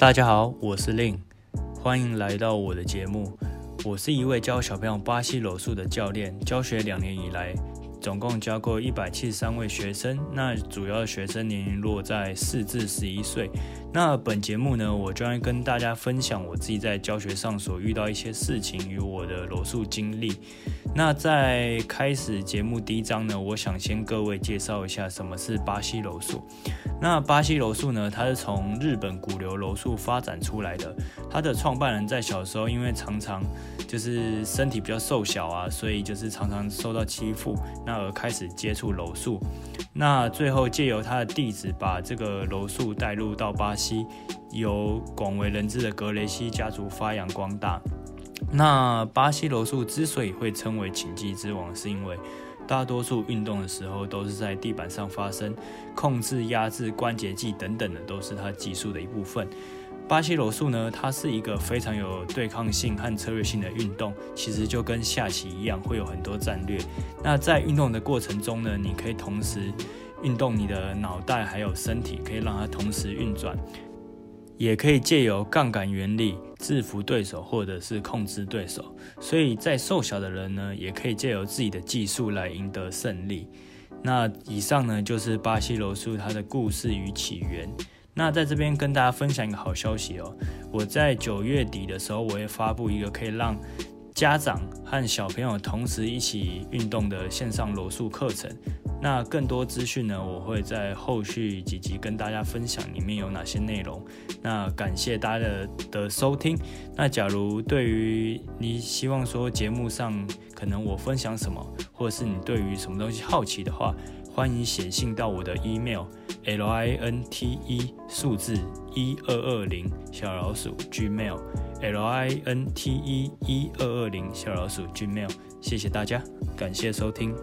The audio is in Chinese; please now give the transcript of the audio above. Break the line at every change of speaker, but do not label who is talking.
大家好，我是 Lin，，欢迎来到我的节目。我是一位教小朋友巴西柔术的教练，教学两年以来。总共教过一百七十三位学生，那主要学生年龄落在四至十一岁。那本节目呢，我将会跟大家分享我自己在教学上所遇到一些事情与我的柔术经历。那在开始节目第一章呢，我想先各位介绍一下什么是巴西柔术。那巴西柔术呢，它是从日本古流柔术发展出来的。它的创办人在小时候因为常常就是身体比较瘦小啊，所以就是常常受到欺负。那而开始接触柔术，那最后借由他的弟子把这个柔术带入到巴西，由广为人知的格雷西家族发扬光大。那巴西柔术之所以会称为请技之王，是因为大多数运动的时候都是在地板上发生，控制、压制关节技等等的都是他技术的一部分。巴西柔术呢，它是一个非常有对抗性和策略性的运动，其实就跟下棋一样，会有很多战略。那在运动的过程中呢，你可以同时运动你的脑袋还有身体，可以让它同时运转，也可以借由杠杆原理制服对手或者是控制对手。所以在瘦小的人呢，也可以借由自己的技术来赢得胜利。那以上呢，就是巴西柔术它的故事与起源。那在这边跟大家分享一个好消息哦，我在九月底的时候，我会发布一个可以让家长和小朋友同时一起运动的线上柔术课程。那更多资讯呢，我会在后续几集跟大家分享里面有哪些内容。那感谢大家的的收听。那假如对于你希望说节目上可能我分享什么，或者是你对于什么东西好奇的话，欢迎写信到我的 email l i n t e 数字一二二零小老鼠 gmail l i n t e 一二二零小老鼠 gmail，谢谢大家，感谢收听。